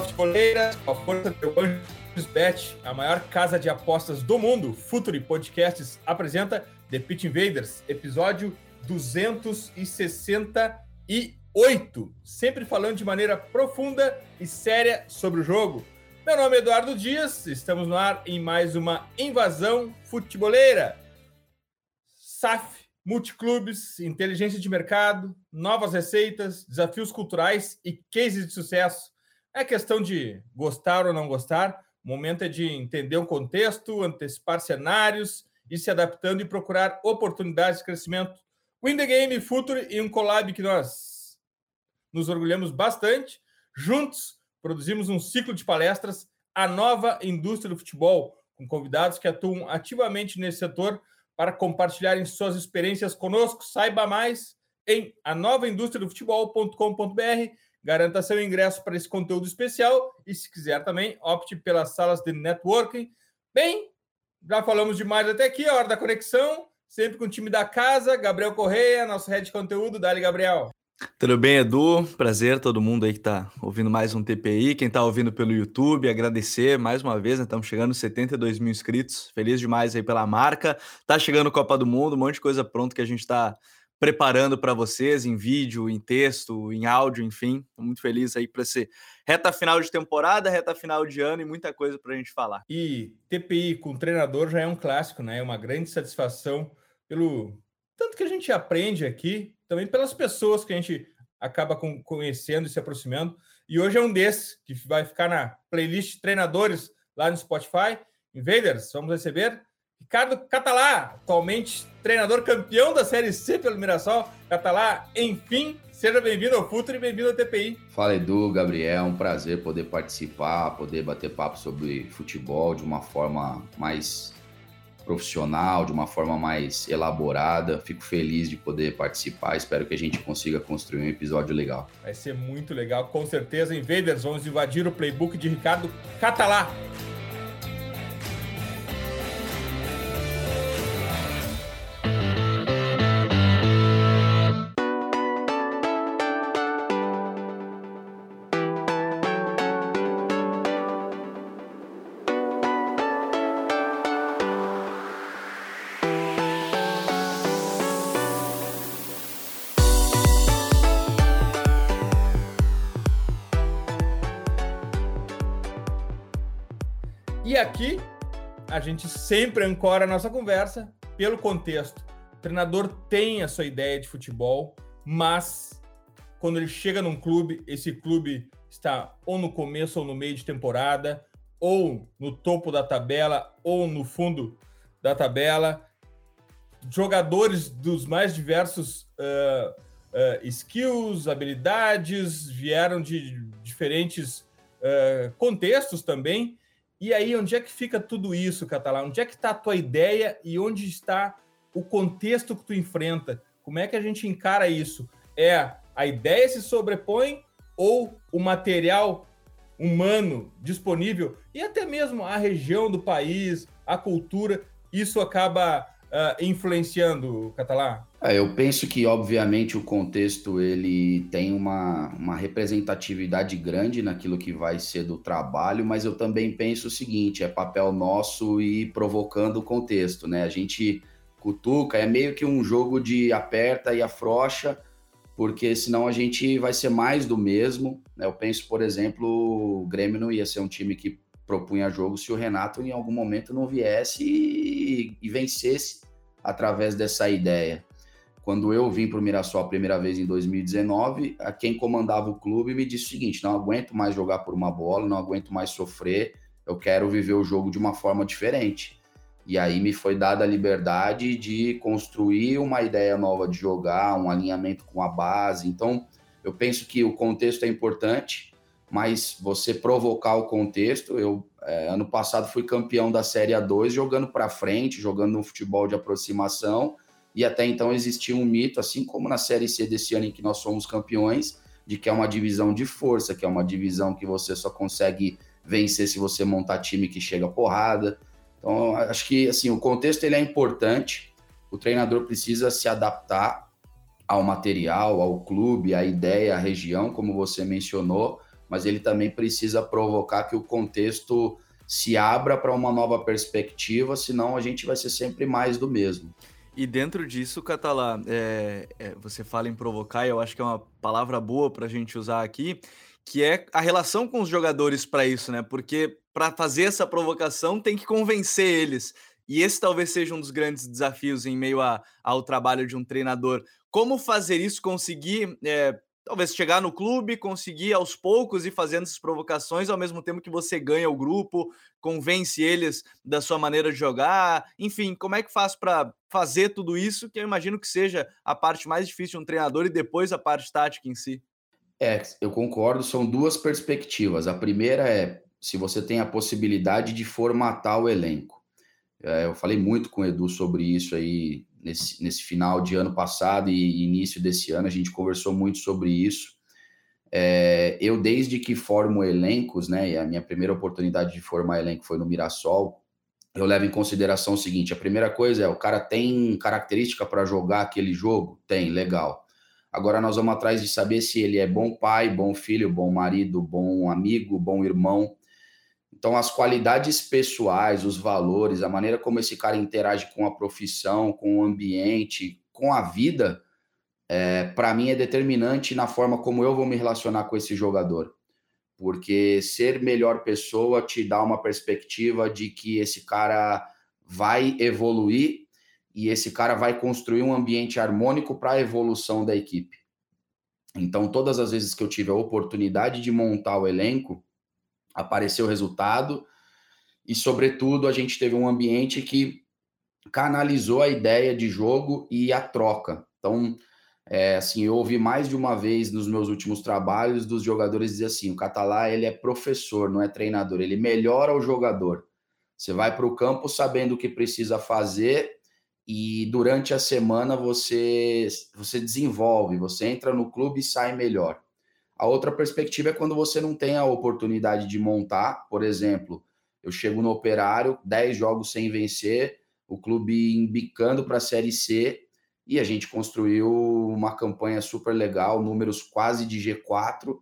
Futeboleiras! Com a força do Anjos Bet, a maior casa de apostas do mundo, Futuri Podcasts apresenta The Pitch Invaders, episódio 268. Sempre falando de maneira profunda e séria sobre o jogo. Meu nome é Eduardo Dias, estamos no ar em mais uma invasão futeboleira. SAF multiclubes, inteligência de mercado, novas receitas, desafios culturais e cases de sucesso. É questão de gostar ou não gostar. O momento é de entender o contexto, antecipar cenários, ir se adaptando e procurar oportunidades de crescimento. Win the Game, Future e um collab que nós nos orgulhamos bastante. Juntos, produzimos um ciclo de palestras A Nova Indústria do Futebol, com convidados que atuam ativamente nesse setor para compartilharem suas experiências conosco. Saiba mais em anovaindustriadofutebol.com.br. Garanta seu ingresso para esse conteúdo especial e, se quiser também, opte pelas salas de networking. Bem, já falamos demais até aqui, a hora da conexão, sempre com o time da casa, Gabriel Correia, nosso head de conteúdo. Dali, Gabriel. Tudo bem, Edu? Prazer todo mundo aí que está ouvindo mais um TPI. Quem está ouvindo pelo YouTube, agradecer mais uma vez, né? Estamos chegando a 72 mil inscritos. Feliz demais aí pela marca. Tá chegando Copa do Mundo, um monte de coisa pronta que a gente está preparando para vocês em vídeo, em texto, em áudio, enfim. Muito feliz aí para ser reta final de temporada, reta final de ano e muita coisa para a gente falar. E TPI com treinador já é um clássico, né? É uma grande satisfação pelo tanto que a gente aprende aqui também pelas pessoas que a gente acaba conhecendo e se aproximando. E hoje é um desses que vai ficar na playlist treinadores lá no Spotify. Invaders, vamos receber Ricardo Catalá, atualmente treinador campeão da Série C pelo Mirassol. Catalá, enfim, seja bem-vindo ao Futuro e bem-vindo ao TPI. Fala Edu, Gabriel, um prazer poder participar, poder bater papo sobre futebol de uma forma mais profissional, de uma forma mais elaborada. Fico feliz de poder participar. Espero que a gente consiga construir um episódio legal. Vai ser muito legal, com certeza. Invaders, vamos invadir o playbook de Ricardo Catalá. A gente sempre ancora a nossa conversa pelo contexto. O treinador tem a sua ideia de futebol, mas quando ele chega num clube, esse clube está ou no começo ou no meio de temporada, ou no topo da tabela, ou no fundo da tabela. Jogadores dos mais diversos uh, uh, skills, habilidades, vieram de diferentes uh, contextos também e aí, onde é que fica tudo isso, Catalá? Onde é que está a tua ideia e onde está o contexto que tu enfrenta? Como é que a gente encara isso? É a ideia se sobrepõe ou o material humano disponível e até mesmo a região do país, a cultura, isso acaba uh, influenciando, Catalá? É, eu penso que, obviamente, o contexto ele tem uma, uma representatividade grande naquilo que vai ser do trabalho, mas eu também penso o seguinte: é papel nosso ir provocando o contexto, né? A gente cutuca, é meio que um jogo de aperta e afrouxa, porque senão a gente vai ser mais do mesmo. Né? Eu penso, por exemplo, o Grêmio não ia ser um time que propunha jogo se o Renato em algum momento não viesse e, e vencesse através dessa ideia. Quando eu vim para o Mirassol a primeira vez em 2019, a quem comandava o clube me disse o seguinte: não aguento mais jogar por uma bola, não aguento mais sofrer, eu quero viver o jogo de uma forma diferente. E aí me foi dada a liberdade de construir uma ideia nova de jogar, um alinhamento com a base. Então, eu penso que o contexto é importante, mas você provocar o contexto. Eu, é, ano passado, fui campeão da Série A2 jogando para frente, jogando um futebol de aproximação. E até então existia um mito, assim como na Série C desse ano em que nós somos campeões, de que é uma divisão de força, que é uma divisão que você só consegue vencer se você montar time que chega porrada. Então, acho que assim, o contexto ele é importante. O treinador precisa se adaptar ao material, ao clube, à ideia, à região, como você mencionou, mas ele também precisa provocar que o contexto se abra para uma nova perspectiva, senão a gente vai ser sempre mais do mesmo. E dentro disso, Catalá, é, é, você fala em provocar, e eu acho que é uma palavra boa para a gente usar aqui, que é a relação com os jogadores para isso, né? Porque para fazer essa provocação tem que convencer eles. E esse talvez seja um dos grandes desafios em meio a, ao trabalho de um treinador. Como fazer isso, conseguir é, talvez chegar no clube, conseguir aos poucos ir fazendo essas provocações, ao mesmo tempo que você ganha o grupo, convence eles da sua maneira de jogar, enfim, como é que faz para fazer tudo isso, que eu imagino que seja a parte mais difícil de um treinador e depois a parte tática em si? É, eu concordo, são duas perspectivas. A primeira é se você tem a possibilidade de formatar o elenco. É, eu falei muito com o Edu sobre isso aí nesse, nesse final de ano passado e início desse ano, a gente conversou muito sobre isso. É, eu, desde que formo elencos, né, e a minha primeira oportunidade de formar elenco foi no Mirassol, eu levo em consideração o seguinte: a primeira coisa é o cara tem característica para jogar aquele jogo? Tem, legal. Agora nós vamos atrás de saber se ele é bom pai, bom filho, bom marido, bom amigo, bom irmão. Então, as qualidades pessoais, os valores, a maneira como esse cara interage com a profissão, com o ambiente, com a vida, é, para mim é determinante na forma como eu vou me relacionar com esse jogador. Porque ser melhor pessoa te dá uma perspectiva de que esse cara vai evoluir e esse cara vai construir um ambiente harmônico para a evolução da equipe. Então, todas as vezes que eu tive a oportunidade de montar o elenco, apareceu o resultado e, sobretudo, a gente teve um ambiente que canalizou a ideia de jogo e a troca. Então, é, assim, eu ouvi mais de uma vez nos meus últimos trabalhos dos jogadores dizer assim: o Catalá ele é professor, não é treinador, ele melhora o jogador. Você vai para o campo sabendo o que precisa fazer e durante a semana você você desenvolve, você entra no clube e sai melhor. A outra perspectiva é quando você não tem a oportunidade de montar, por exemplo, eu chego no Operário, 10 jogos sem vencer, o clube embicando para a Série C e a gente construiu uma campanha super legal, números quase de G4.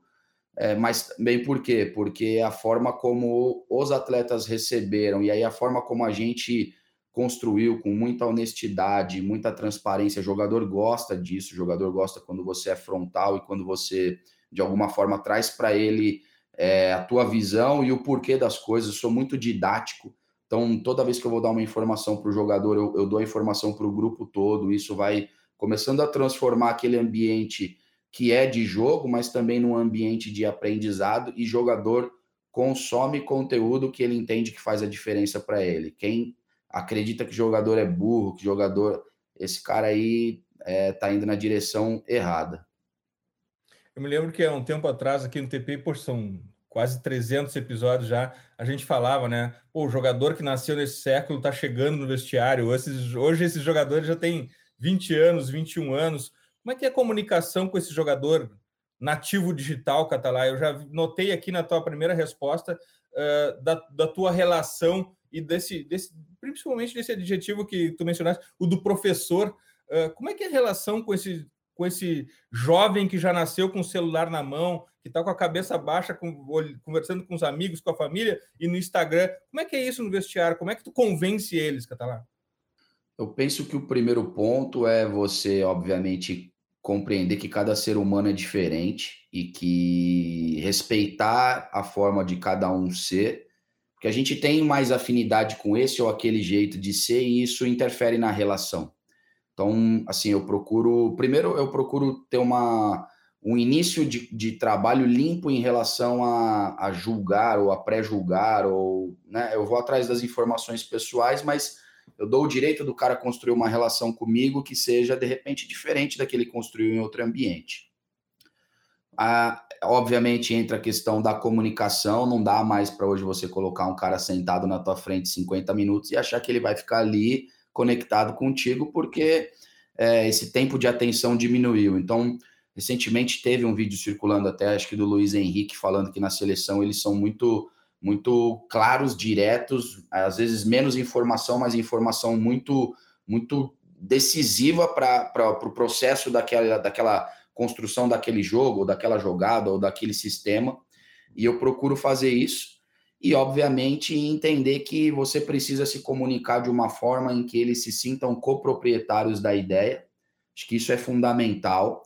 É, mas bem por quê? Porque a forma como os atletas receberam e aí a forma como a gente construiu com muita honestidade, muita transparência, o jogador gosta disso, o jogador gosta quando você é frontal e quando você de alguma forma traz para ele é, a tua visão e o porquê das coisas. Eu sou muito didático, então toda vez que eu vou dar uma informação para o jogador, eu, eu dou a informação para o grupo todo. Isso vai começando a transformar aquele ambiente que é de jogo, mas também num ambiente de aprendizado e jogador consome conteúdo que ele entende que faz a diferença para ele. Quem acredita que jogador é burro, que jogador esse cara aí é, tá indo na direção errada. Eu me lembro que há um tempo atrás, aqui no TP, por são quase 300 episódios já, a gente falava, né? O jogador que nasceu nesse século está chegando no vestiário. Esses, hoje esses jogadores já têm 20 anos, 21 anos. Como é que é a comunicação com esse jogador nativo digital, Catalá? Eu já notei aqui na tua primeira resposta uh, da, da tua relação e desse, desse, principalmente desse adjetivo que tu mencionaste, o do professor. Uh, como é que é a relação com esse com esse jovem que já nasceu com o celular na mão, que está com a cabeça baixa, com, conversando com os amigos, com a família e no Instagram. Como é que é isso no vestiário? Como é que tu convence eles, Catalá? Eu penso que o primeiro ponto é você, obviamente, compreender que cada ser humano é diferente e que respeitar a forma de cada um ser, porque a gente tem mais afinidade com esse ou aquele jeito de ser e isso interfere na relação. Então, assim, eu procuro. Primeiro, eu procuro ter uma, um início de, de trabalho limpo em relação a, a julgar ou a pré-julgar, ou né, eu vou atrás das informações pessoais, mas eu dou o direito do cara construir uma relação comigo que seja, de repente, diferente da que ele construiu em outro ambiente. Ah, obviamente entra a questão da comunicação, não dá mais para hoje você colocar um cara sentado na tua frente 50 minutos e achar que ele vai ficar ali conectado contigo, porque é, esse tempo de atenção diminuiu. Então, recentemente teve um vídeo circulando até, acho que do Luiz Henrique, falando que na seleção eles são muito muito claros, diretos, às vezes menos informação, mas informação muito muito decisiva para o pro processo daquela, daquela construção daquele jogo, ou daquela jogada, ou daquele sistema. E eu procuro fazer isso. E, obviamente, entender que você precisa se comunicar de uma forma em que eles se sintam coproprietários da ideia. Acho que isso é fundamental.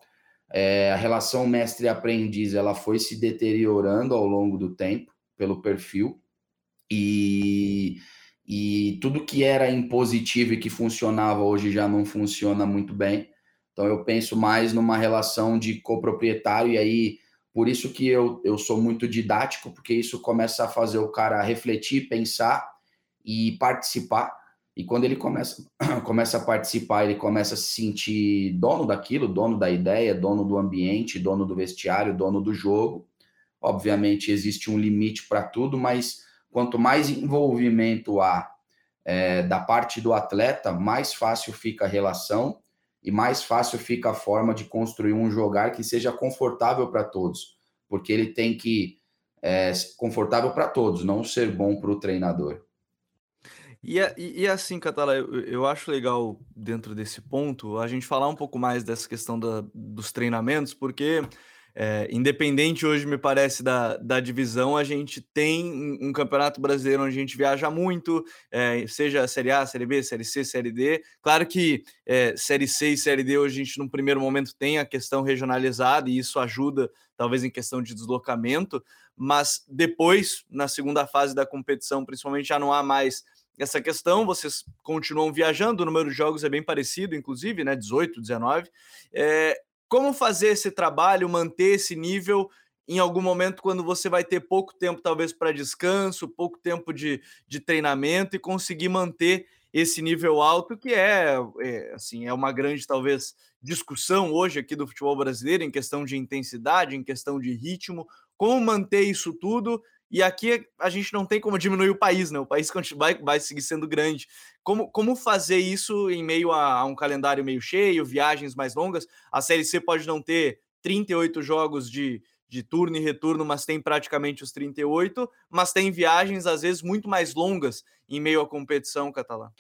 É, a relação mestre-aprendiz ela foi se deteriorando ao longo do tempo pelo perfil e, e tudo que era impositivo e que funcionava hoje já não funciona muito bem. Então eu penso mais numa relação de coproprietário, e aí por isso que eu, eu sou muito didático, porque isso começa a fazer o cara refletir, pensar e participar. E quando ele começa, começa a participar, ele começa a se sentir dono daquilo, dono da ideia, dono do ambiente, dono do vestiário, dono do jogo. Obviamente existe um limite para tudo, mas quanto mais envolvimento há é, da parte do atleta, mais fácil fica a relação e mais fácil fica a forma de construir um jogar que seja confortável para todos, porque ele tem que é confortável para todos, não ser bom para o treinador. E, e, e, assim, Catala, eu, eu acho legal dentro desse ponto a gente falar um pouco mais dessa questão da, dos treinamentos, porque é, independente hoje, me parece, da, da divisão, a gente tem um, campeonato brasileiro onde a gente viaja muito, é, seja Série A, Série B, Série C, Série D. Claro que é, Série C e Série D hoje a gente, num primeiro momento, tem a questão regionalizada e isso ajuda, talvez, em questão de deslocamento, mas depois, na segunda fase da competição, principalmente, já não há mais essa questão, vocês continuam viajando, o número de jogos é bem parecido, inclusive, né? 18, 19. É, como fazer esse trabalho, manter esse nível em algum momento quando você vai ter pouco tempo, talvez, para descanso, pouco tempo de, de treinamento e conseguir manter esse nível alto, que é, é, assim, é uma grande, talvez, discussão hoje aqui do futebol brasileiro em questão de intensidade, em questão de ritmo, como manter isso tudo e aqui a gente não tem como diminuir o país, né? O país vai, vai seguir sendo grande. Como, como fazer isso em meio a, a, um calendário meio cheio, viagens mais longas? A Série C pode não ter 38 jogos de, de turno e retorno, mas tem praticamente os 38, mas tem viagens, às vezes, muito mais longas em meio à competição catalã.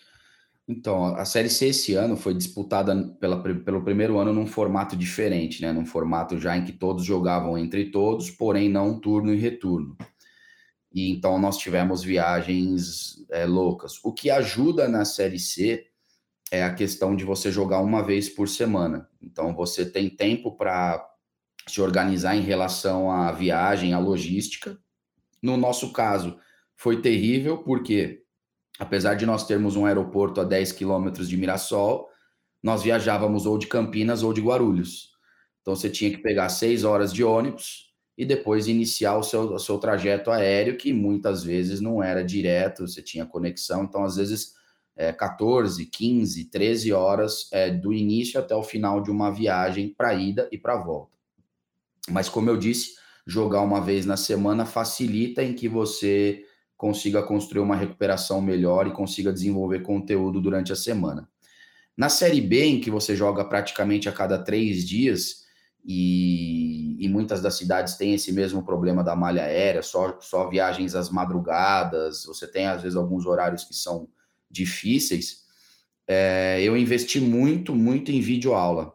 Então, a Série C esse ano foi disputada pela, pelo primeiro ano num formato diferente, né? Num formato já em que todos jogavam entre todos, porém não turno e retorno e então nós tivemos viagens é, loucas. O que ajuda na Série C é a questão de você jogar uma vez por semana. Então você tem tempo para se organizar em relação à viagem, à logística. No nosso caso, foi terrível, porque apesar de nós termos um aeroporto a 10 quilômetros de Mirassol, nós viajávamos ou de Campinas ou de Guarulhos. Então você tinha que pegar seis horas de ônibus e depois iniciar o seu, o seu trajeto aéreo, que muitas vezes não era direto, você tinha conexão, então às vezes é, 14, 15, 13 horas é, do início até o final de uma viagem para ida e para volta. Mas como eu disse, jogar uma vez na semana facilita em que você consiga construir uma recuperação melhor e consiga desenvolver conteúdo durante a semana. Na série B, em que você joga praticamente a cada três dias, e, e, muitas das cidades têm esse mesmo problema da malha aérea, só, só viagens às madrugadas, você tem às vezes alguns horários que são difíceis. É, eu investi muito, muito em vídeo aula,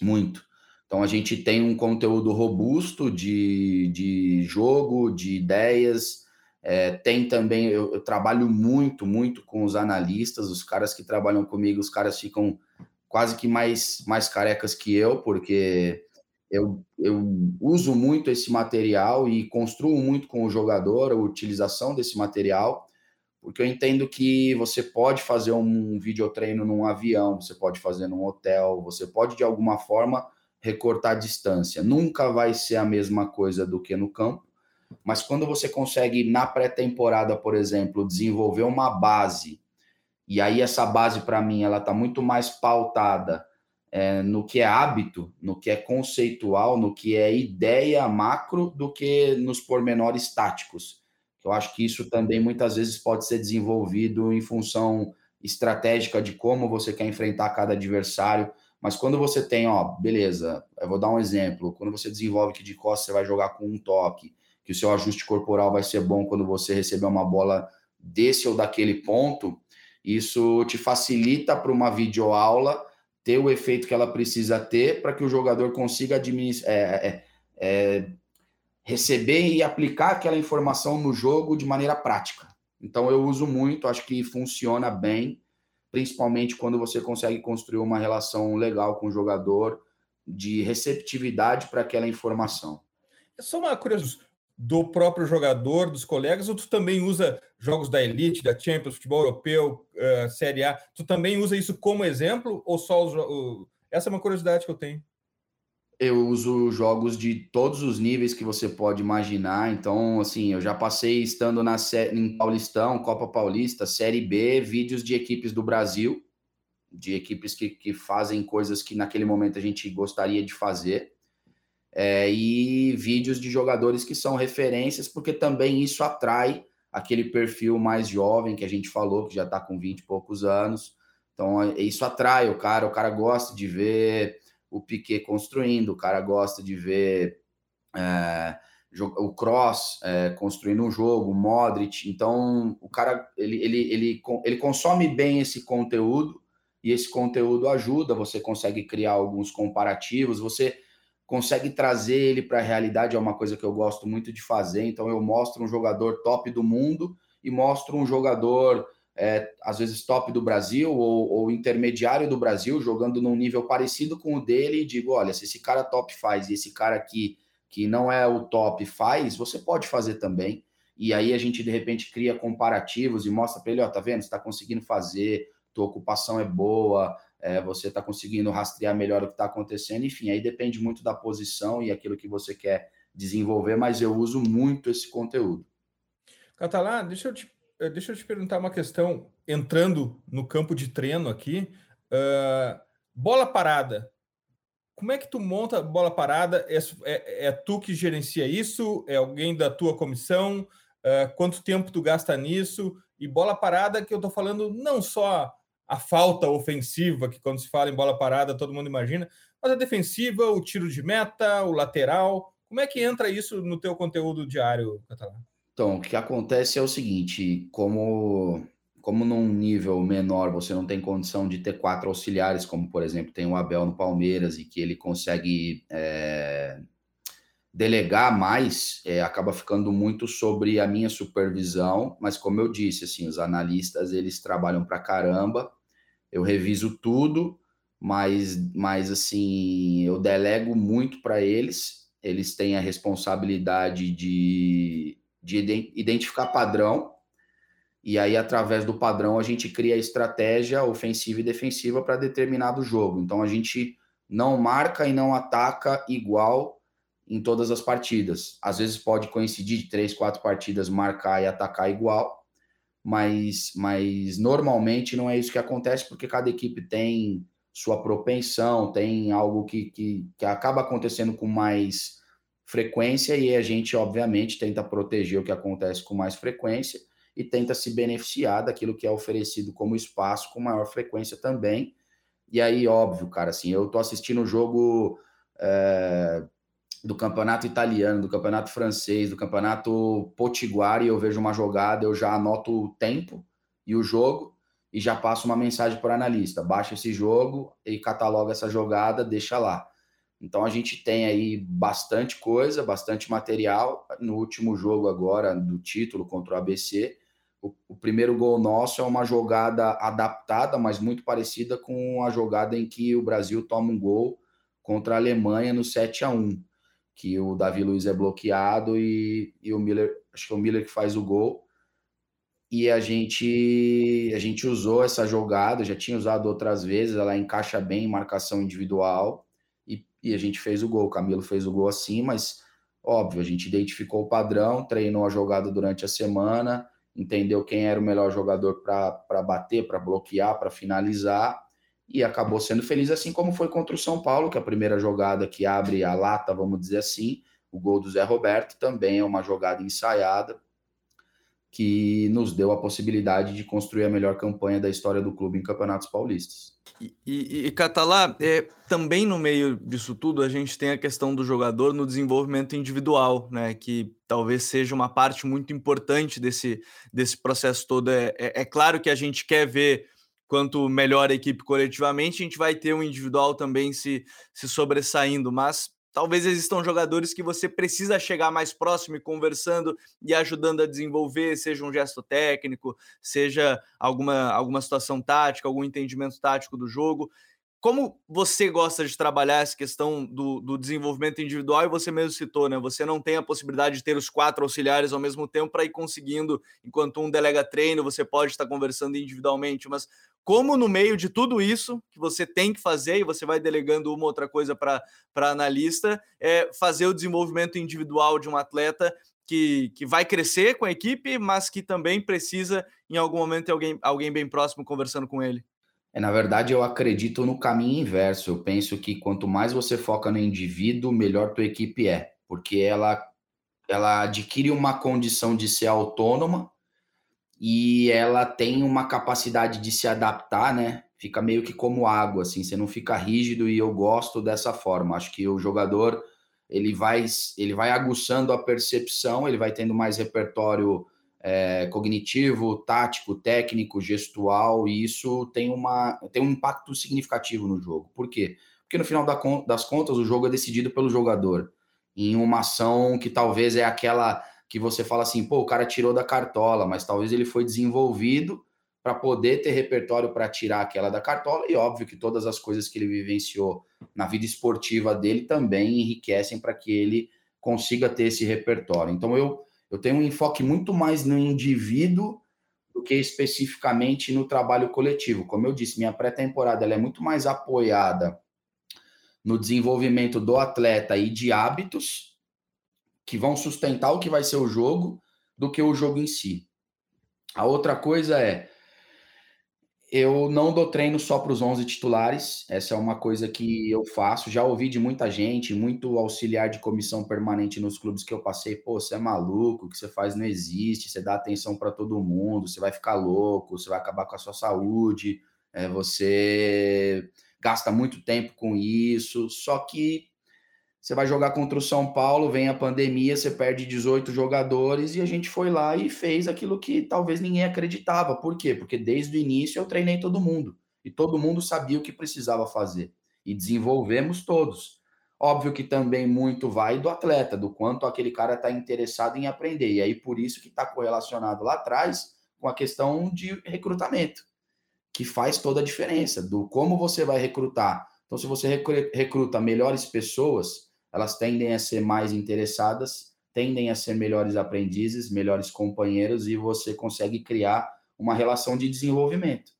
muito. Então a gente tem um conteúdo robusto de, de jogo, de ideias. É, tem também, eu, eu trabalho muito, muito com os analistas, os caras que trabalham comigo, os caras ficam quase que mais, mais carecas que eu, porque eu, eu uso muito esse material e construo muito com o jogador a utilização desse material, porque eu entendo que você pode fazer um videotreino num avião, você pode fazer num hotel, você pode de alguma forma recortar a distância. Nunca vai ser a mesma coisa do que no campo, mas quando você consegue na pré-temporada, por exemplo, desenvolver uma base E aí essa base para mim ela está muito mais pautada é, no que é hábito, no que é conceitual, no que é ideia macro, do que nos pormenores táticos. Eu acho que isso também muitas vezes pode ser desenvolvido em função estratégica de como você quer enfrentar cada adversário. Mas quando você tem, ó, beleza, eu vou dar um exemplo. Quando você desenvolve que de costas você vai jogar com um toque, que o seu ajuste corporal vai ser bom quando você receber uma bola desse ou daquele ponto, isso te facilita para uma videoaula ter o efeito que ela precisa ter para que o jogador consiga administrar, é, é, é, receber e aplicar aquela informação no jogo de maneira prática. Então eu uso muito, acho que funciona bem, principalmente quando você consegue construir uma relação legal com o jogador de receptividade para aquela informação. Só uma curiosidade do próprio jogador, dos colegas, ou tu também usa jogos da Elite, da Champions, futebol europeu, uh, Série A? Tu também usa isso como exemplo ou só os, uh, essa é uma curiosidade que eu tenho eu uso jogos de todos os níveis que você pode imaginar. Então, assim, eu já passei estando na em Paulistão, Copa Paulista, Série B, vídeos de equipes do Brasil, de equipes que, que fazem coisas que naquele momento a gente gostaria de fazer. É, e vídeos de jogadores que são referências, porque também isso atrai aquele perfil mais jovem que a gente falou, que já está com 20 e poucos anos. Então, é, isso atrai o cara, o cara gosta de ver o Piquet construindo, o cara gosta de ver é, o Cross é, construindo um jogo, o Modric. Então, o cara ele, ele, ele, ele consome bem esse conteúdo e esse conteúdo ajuda. Você consegue criar alguns comparativos, você consegue trazer ele para a realidade. É uma coisa que eu gosto muito de fazer. Então, eu mostro um jogador top do mundo e mostro um jogador é, às vezes top do Brasil ou, ou, intermediário do Brasil, jogando num nível parecido com o dele, e digo: olha, se esse cara top faz e esse cara aqui, que não é o top, faz, você pode fazer também. E aí a gente de repente cria comparativos e mostra para ele: ó, tá vendo? Você está conseguindo fazer, tua ocupação é boa, é, você está conseguindo rastrear melhor o que está acontecendo. Enfim, aí depende muito da posição e aquilo que você quer desenvolver, mas eu uso muito esse conteúdo. Catalá, deixa eu te eh, deixa eu te perguntar uma questão, entrando no campo de treino aqui. Uh, bola parada. Como é que tu monta bola parada? É, é, é, tu que gerencia isso? É alguém da tua comissão? Uh, quanto tempo tu gasta nisso? E bola parada, que eu tô falando não só a falta ofensiva, que quando se fala em bola parada todo mundo imagina, mas a defensiva, o tiro de meta, o lateral. Como é que entra isso no teu conteúdo diário, Catalã? Então, o que acontece é o seguinte, como como num nível menor você não tem condição de ter quatro auxiliares, como por exemplo tem o Abel no Palmeiras e que ele consegue é, delegar mais, é, acaba ficando muito sobre a minha supervisão, mas como eu disse, assim, os analistas eles trabalham para caramba, eu reviso tudo, mas, mas assim, eu delego muito para eles, eles têm a responsabilidade de de identificar padrão, e aí, através do padrão, a gente cria a estratégia ofensiva e defensiva para determinado jogo. Então, a gente não marca e não ataca igual em todas as partidas. Às vezes pode coincidir de três, quatro partidas marcar e atacar igual, mas, mas normalmente não é isso que acontece, porque cada equipe tem sua propensão, tem algo que, que, que acaba acontecendo com mais frequência e a gente, obviamente, tenta proteger o que acontece com mais frequência e tenta se beneficiar daquilo que é oferecido como espaço com maior frequência também. E aí, óbvio, cara, assim, eu tô assistindo o jogo é, do campeonato italiano, do campeonato francês, do campeonato potiguar e eu vejo uma jogada, eu já anoto o tempo e o jogo e já passo uma mensagem para o analista: baixa esse jogo e cataloga essa jogada, deixa lá. Então a gente tem aí bastante coisa, bastante material. No último jogo agora do título contra o ABC, o, o, primeiro gol nosso é uma jogada adaptada, mas muito parecida com a jogada em que o Brasil toma um gol contra a Alemanha no 7 a 1 que o Davi Luiz é bloqueado e, e o Miller, acho que é o Miller que faz o gol. E a gente a gente usou essa jogada, já tinha usado outras vezes, ela encaixa bem em marcação individual e a gente fez o gol. O Camilo fez o gol assim, mas óbvio, a gente identificou o padrão, treinou a jogada durante a semana entendeu quem era o melhor jogador para bater, para bloquear, para finalizar, e acabou sendo feliz, assim como foi contra o São Paulo, que é a primeira jogada que abre a lata, vamos dizer assim, o gol do Zé Roberto também é uma jogada ensaiada que nos deu a possibilidade de construir a melhor campanha da história do clube em campeonatos paulistas. E, e, e Catalá, é, também no meio disso tudo, a gente tem a questão do jogador no desenvolvimento individual, né? Que talvez seja uma parte muito importante desse, desse processo todo. É, é, é claro que a gente quer ver quanto melhor a equipe coletivamente, a gente vai ter um individual também se, se sobressaindo, mas talvez existam jogadores que você precisa chegar mais próximo e conversando e ajudando a desenvolver, seja um gesto técnico, seja alguma, alguma situação tática, algum entendimento tático do jogo. Como você gosta de trabalhar essa questão do, do desenvolvimento individual? E você mesmo citou, né? Você não tem a possibilidade de ter os quatro auxiliares ao mesmo tempo para ir conseguindo, enquanto um delega treino, você pode estar conversando individualmente, mas como no meio de tudo isso que você tem que fazer, e você vai delegando uma outra coisa para analista, é fazer o desenvolvimento individual de um atleta que, que vai crescer com a equipe, mas que também precisa, em algum momento, ter alguém, alguém bem próximo conversando com ele. É, na verdade, eu acredito no caminho inverso. Eu penso que quanto mais você foca no indivíduo, melhor tua equipe é, porque ela, ela adquire uma condição de ser autônoma e ela tem uma capacidade de se adaptar, né? Fica meio que como água, assim, você não fica rígido e eu gosto dessa forma. Acho que o jogador ele vai ele vai aguçando a percepção, ele vai tendo mais repertório é, cognitivo, tático, técnico, gestual, e isso tem, uma, tem um impacto significativo no jogo. Por quê? Porque no final das contas o jogo é decidido pelo jogador em uma ação que talvez é aquela que você fala assim, pô, o cara tirou da cartola, mas talvez ele foi desenvolvido para poder ter repertório para tirar aquela da cartola, e óbvio que todas as coisas que ele vivenciou na vida esportiva dele também enriquecem para que ele consiga ter esse repertório. Então eu, eu tenho um enfoque muito mais no indivíduo do que especificamente no trabalho coletivo. Como eu disse, minha pré-temporada é muito mais apoiada no desenvolvimento do atleta e de hábitos que vão sustentar o que vai ser o jogo do que o jogo em si. A outra coisa é eu não dou treino só para os 11 titulares, essa é uma coisa que eu faço. Já ouvi de muita gente, muito auxiliar de comissão permanente nos clubes que eu passei. Pô, você é maluco, o que você faz não existe, você dá atenção para todo mundo, você vai ficar louco, você vai acabar com a sua saúde, é, você gasta muito tempo com isso. Só que você vai jogar contra o São Paulo, vem a pandemia, você perde 18 jogadores e a gente foi lá e fez aquilo que talvez ninguém acreditava. Por quê? Porque desde o início eu treinei todo mundo e todo mundo sabia o que precisava fazer e desenvolvemos todos. Óbvio que também muito vai do atleta, do quanto aquele cara está interessado em aprender. E aí por isso que está correlacionado lá atrás com a questão de recrutamento, que faz toda a diferença, do como você vai recrutar. Então, se você recruta melhores pessoas, elas tendem a ser mais interessadas, tendem a ser melhores aprendizes, melhores companheiros e você consegue criar uma relação de desenvolvimento.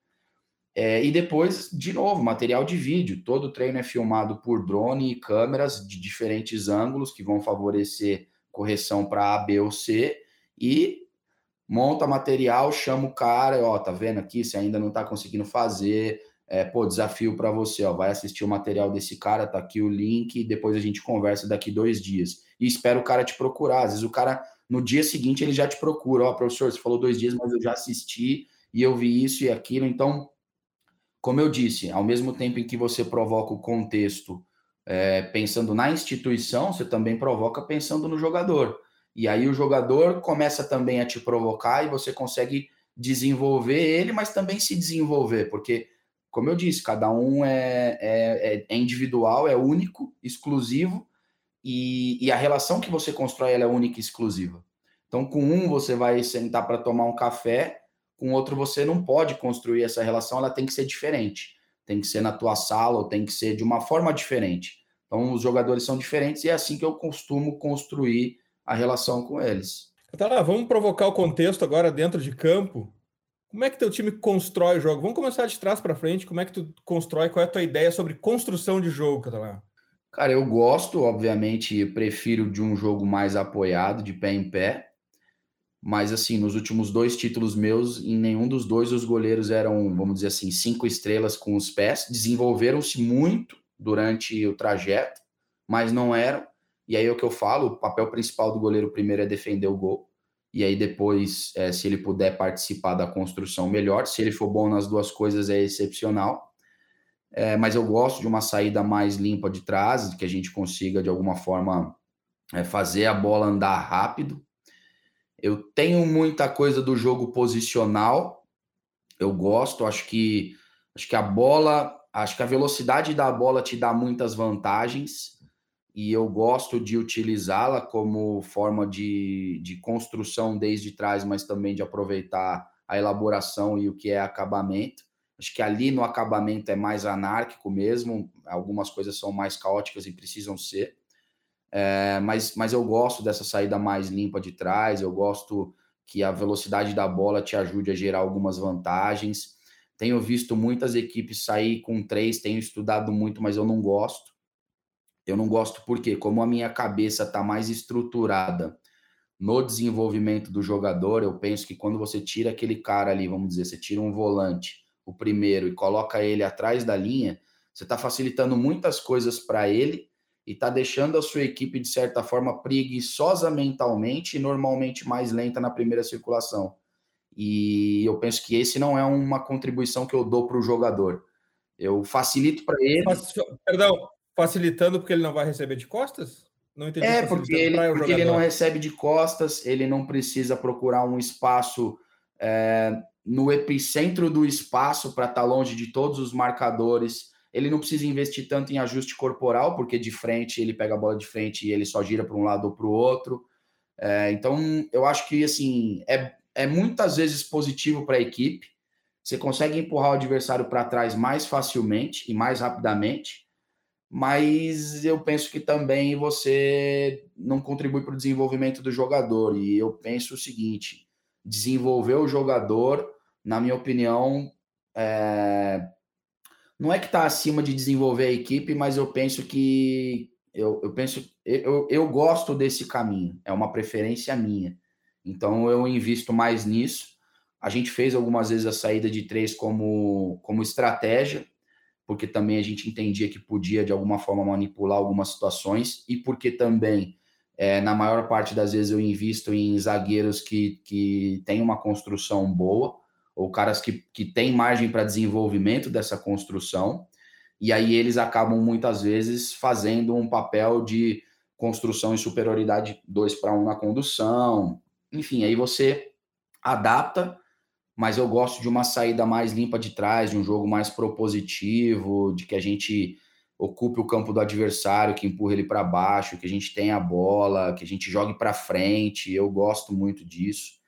É, e depois, de novo, material de vídeo. Todo treino é filmado por drone e câmeras de diferentes ângulos que vão favorecer correção para A, B ou C. E monta material, chama o cara, ó, tá vendo aqui? Você ainda não está conseguindo fazer, é, pô, desafio para você, ó, vai assistir o material desse cara, tá aqui o link, depois a gente conversa daqui dois dias. E espera o cara te procurar. Às vezes o cara, no dia seguinte, ele já te procura, ó, professor, você falou dois dias, mas eu já assisti e eu vi isso e aquilo. Então, como eu disse, ao mesmo tempo em que você provoca o contexto é, pensando na instituição, você também provoca pensando no jogador. E aí o jogador começa também a te provocar e você consegue desenvolver ele, mas também se desenvolver, porque como eu disse, cada um é, é, é individual, é único, exclusivo, e, e, a relação que você constrói é única e exclusiva. Então, com um você vai sentar para tomar um café, com outro você não pode construir essa relação, ela tem que ser diferente. Tem que ser na tua sala, ou tem que ser de uma forma diferente. Então, os jogadores são diferentes e é assim que eu costumo construir a relação com eles. Lá, vamos provocar o contexto agora dentro de campo. Como é que teu time constrói o jogo? Vamos começar de trás para frente. Como é que tu constrói? Qual é a tua ideia sobre construção de jogo, Catalã? Cara, eu gosto, obviamente, prefiro de um jogo mais apoiado, de pé em pé. Mas, assim, nos últimos dois títulos meus, em nenhum dos dois os goleiros eram, vamos dizer assim, cinco estrelas com os pés. Desenvolveram-se muito durante o trajeto, mas não eram. E aí é o que eu falo: o papel principal do goleiro primeiro é defender o gol. E aí depois, é, se ele puder participar da construção, melhor. Se ele for bom nas duas coisas, é excepcional. É, mas eu gosto de uma saída mais limpa de trás, que a gente consiga, de alguma forma, é, fazer a bola andar rápido eu tenho muita coisa do jogo posicional. Eu gosto, acho que acho que a bola, acho que a velocidade da bola te dá muitas vantagens e eu gosto de utilizá-la como forma de, de construção desde trás, mas também de aproveitar a elaboração e o que é acabamento. Acho que ali no acabamento é mais anárquico mesmo, algumas coisas são mais caóticas e precisam ser. É, mas, mas eu gosto dessa saída mais limpa de trás, eu gosto que a velocidade da bola te ajude a gerar algumas vantagens. Tenho visto muitas equipes sair com três, tenho estudado muito, mas eu não gosto. Eu não gosto porque, como a minha cabeça está mais estruturada no desenvolvimento do jogador, eu penso que quando você tira aquele cara ali, vamos dizer, você tira um volante, o primeiro, e coloca ele atrás da linha, você está facilitando muitas coisas para ele e está deixando a sua equipe, de certa forma, preguiçosa mentalmente e normalmente mais lenta na primeira circulação. E eu penso que esse não é uma contribuição que eu dou para o jogador. Eu facilito para ele. Perdão, facilitando porque ele não vai receber de costas? Não entendi. É, porque, ele, porque ele não recebe de costas, ele não precisa procurar um espaço é, no epicentro do espaço para estar tá longe de todos os marcadores ele não precisa investir tanto em ajuste corporal, porque de frente ele pega a bola de frente e ele só gira para um lado ou para o outro. É, então, eu acho que assim é, é muitas vezes positivo para a equipe. Você consegue empurrar o adversário para trás mais facilmente e mais rapidamente, mas eu penso que também você não contribui para o desenvolvimento do jogador. E eu penso o seguinte: desenvolver o jogador, na minha opinião, é, não é que está acima de desenvolver a equipe, mas eu penso que eu, eu penso eu, eu gosto desse caminho, é uma preferência minha. Então eu invisto mais nisso. A gente fez algumas vezes a saída de três como, como estratégia, porque também a gente entendia que podia de alguma forma manipular algumas situações e porque também é, na maior parte das vezes eu invisto em zagueiros que, que têm uma construção boa ou caras que, que têm margem para desenvolvimento dessa construção, e aí eles acabam muitas vezes fazendo um papel de construção e superioridade 2 para 1 um na condução, enfim, aí você adapta, mas eu gosto de uma saída mais limpa de trás, de um jogo mais propositivo, de que a gente ocupe o campo do adversário, que empurre ele para baixo, que a gente tenha a bola, que a gente jogue para frente. Eu gosto muito disso.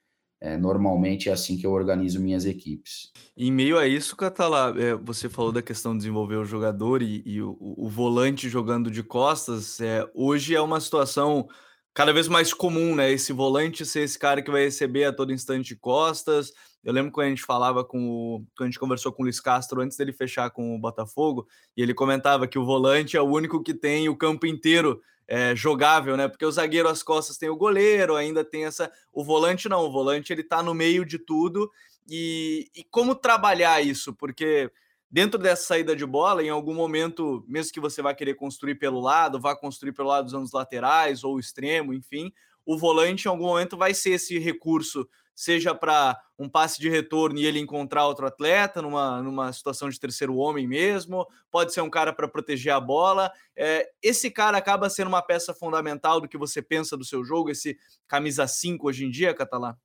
É, normalmente é assim que eu organizo minhas equipes. Em meio a isso, Catalá, é, você falou da questão de desenvolver o jogador e, e o, o, volante jogando de costas. É, hoje é uma situação cada vez mais comum, né? Esse volante ser esse cara que vai receber a todo instante de costas. Eu lembro quando a gente falava com o. Quando a gente conversou com o Luiz Castro antes dele fechar com o Botafogo, e ele comentava que o volante é o único que tem o campo inteiro é, jogável, né? Porque o zagueiro às costas tem o goleiro, ainda tem essa. O volante não, o volante ele tá no meio de tudo. E, e como trabalhar isso? Porque dentro dessa saída de bola, em algum momento, mesmo que você vá querer construir pelo lado, vá construir pelo lado dos anos laterais ou extremo, enfim, o volante em algum momento vai ser esse recurso seja para um passe de retorno e ele encontrar outro atleta numa, numa situação de terceiro homem mesmo, pode ser um cara para proteger a bola. É, esse cara acaba sendo uma peça fundamental do que você pensa do seu jogo, esse camisa 5 hoje em dia, Catalá?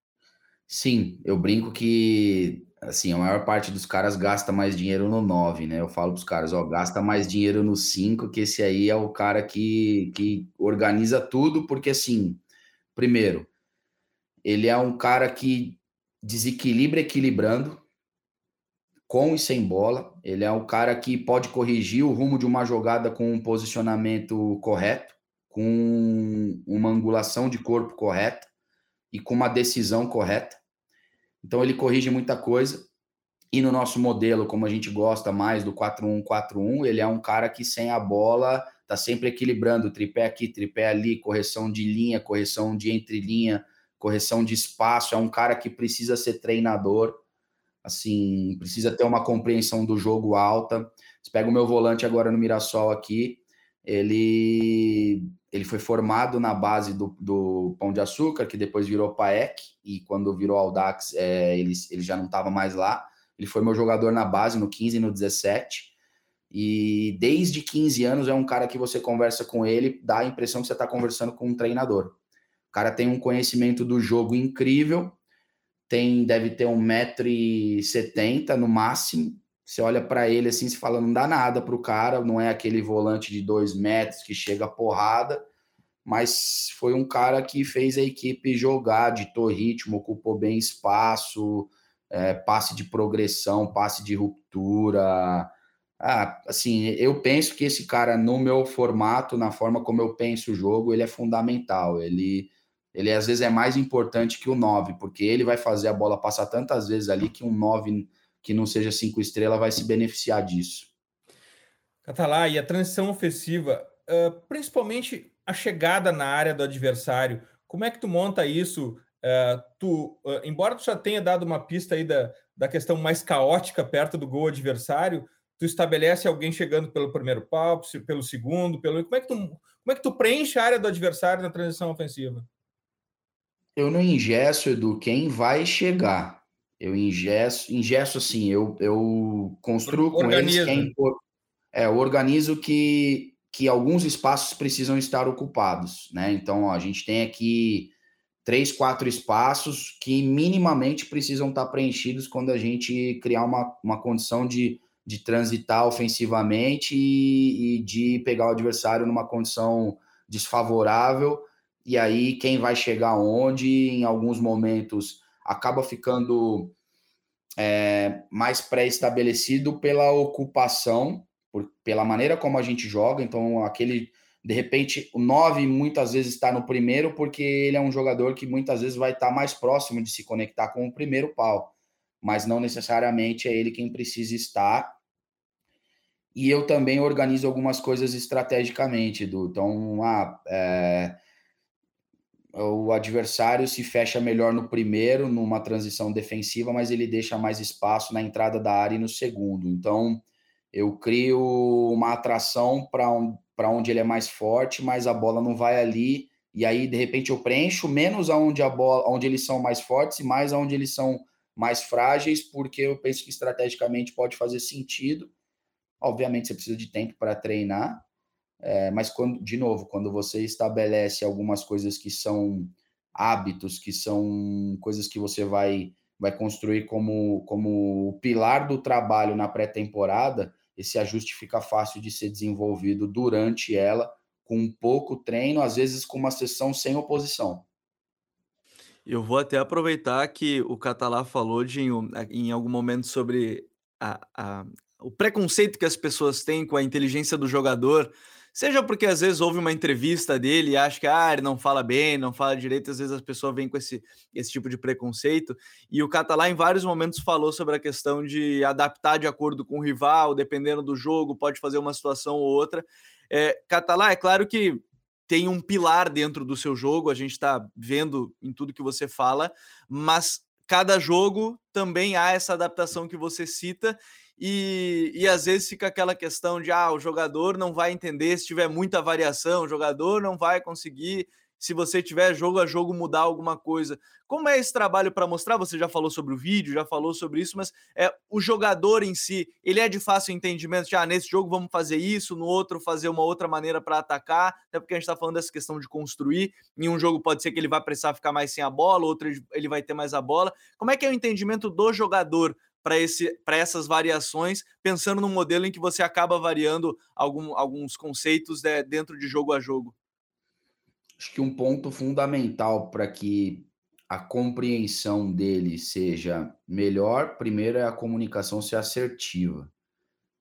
Sim, eu brinco que assim, a maior parte dos caras gasta mais dinheiro no 9, né? Eu falo para os caras, ó, gasta mais dinheiro no 5, que esse aí é o cara que, que organiza tudo, porque assim, primeiro, ele é um cara que desequilibra equilibrando, com e sem bola. Ele é um cara que pode corrigir o rumo de uma jogada com um posicionamento correto, com uma angulação de corpo correta e com uma decisão correta. Então ele corrige muita coisa. E no nosso modelo, como a gente gosta mais do 4-1-4-1, ele é um cara que sem a bola tá sempre equilibrando, tripé aqui, tripé ali, correção de linha, correção de entre linha, correção de espaço, é um cara que precisa ser treinador, assim, precisa ter uma compreensão do jogo alta. Você pega o meu volante agora no Mirassol aqui, ele ele foi formado na base do, do Pão de Açúcar, que depois virou PAEC, e quando virou Aldax, é, ele, ele já não estava mais lá. Ele foi meu jogador na base no 15 e no 17. E desde 15 anos é um cara que você conversa com ele, dá a impressão que você está conversando com um treinador. Cara tem um conhecimento do jogo incrível, tem deve ter um metro e setenta no máximo. Você olha para ele assim, se fala, não dá nada para o cara, não é aquele volante de dois metros que chega porrada, mas foi um cara que fez a equipe jogar, ditou ritmo, ocupou bem espaço, é, passe de progressão, passe de ruptura. Ah, assim, eu penso que esse cara, no meu formato, na forma como eu penso o jogo, ele é fundamental. Ele, ele às vezes é mais importante que o 9, porque ele vai fazer a bola passar tantas vezes ali que um 9 que não seja cinco estrelas vai se beneficiar disso. Catalá, e a transição ofensiva, uh, principalmente a chegada na área do adversário, como é que tu monta isso? Uh, tu, uh, embora tu já tenha dado uma pista aí da, da questão mais caótica perto do gol adversário, tu estabelece alguém chegando pelo primeiro pau, pelo segundo, pelo como é que tu como é que tu preenche a área do adversário na transição ofensiva? Eu não ingesso, Edu, quem vai chegar. Eu ingesso, ingesso assim, eu, eu construo com eles quem é, eu organizo que, que alguns espaços precisam estar ocupados, né? Então, ó, a gente tem aqui três, quatro espaços que minimamente precisam estar preenchidos quando a gente criar uma, uma condição de, de transitar ofensivamente e, e de pegar o adversário numa condição desfavorável. E aí, quem vai chegar onde, em alguns momentos acaba ficando é, mais pré-estabelecido pela ocupação, por, pela maneira como a gente joga. Então, aquele, de repente, o 9 muitas vezes está no primeiro, porque ele é um jogador que muitas vezes vai estar mais próximo de se conectar com o primeiro pau, mas não necessariamente é ele quem precisa estar. E eu também organizo algumas coisas estrategicamente, Edu. Então, ah, é, o adversário se fecha melhor no primeiro, numa transição defensiva, mas ele deixa mais espaço na entrada da área e no segundo. Então, eu crio uma atração para um, onde ele é mais forte, mas a bola não vai ali. E aí, de repente, eu preencho menos aonde a bola, onde eles são mais fortes e mais aonde eles são mais frágeis, porque eu penso que estrategicamente pode fazer sentido. Obviamente, você precisa de tempo para treinar, é, mas, quando, de novo, quando você estabelece algumas coisas que são hábitos, que são coisas que você vai, vai construir como, como o pilar do trabalho na pré-temporada, esse ajuste fica fácil de ser desenvolvido durante ela, com pouco treino, às vezes com uma sessão sem oposição. Eu vou até aproveitar que o Catalá falou de, em algum momento sobre a, a, o preconceito que as pessoas têm com a inteligência do jogador Seja porque às vezes houve uma entrevista dele e acha que ah, ele não fala bem, não fala direito, às vezes as pessoas vêm com esse, esse tipo de preconceito. E o Catalá, em vários momentos, falou sobre a questão de adaptar de acordo com o rival, dependendo do jogo, pode fazer uma situação ou outra. É, Catalá, é claro que tem um pilar dentro do seu jogo, a gente está vendo em tudo que você fala, mas cada jogo também há essa adaptação que você cita e, e às vezes fica aquela questão de ah, o jogador não vai entender se tiver muita variação, o jogador não vai conseguir, se você tiver jogo a jogo, mudar alguma coisa. Como é esse trabalho para mostrar? Você já falou sobre o vídeo, já falou sobre isso, mas é o jogador em si, ele é de fácil entendimento, de ah, nesse jogo vamos fazer isso, no outro fazer uma outra maneira para atacar, até porque a gente está falando dessa questão de construir. Em um jogo pode ser que ele vai precisar ficar mais sem a bola, outro ele vai ter mais a bola. Como é que é o entendimento do jogador para essas variações, pensando num modelo em que você acaba variando algum, alguns conceitos né, dentro de jogo a jogo? Acho que um ponto fundamental para que a compreensão dele seja melhor, primeiro é a comunicação ser assertiva.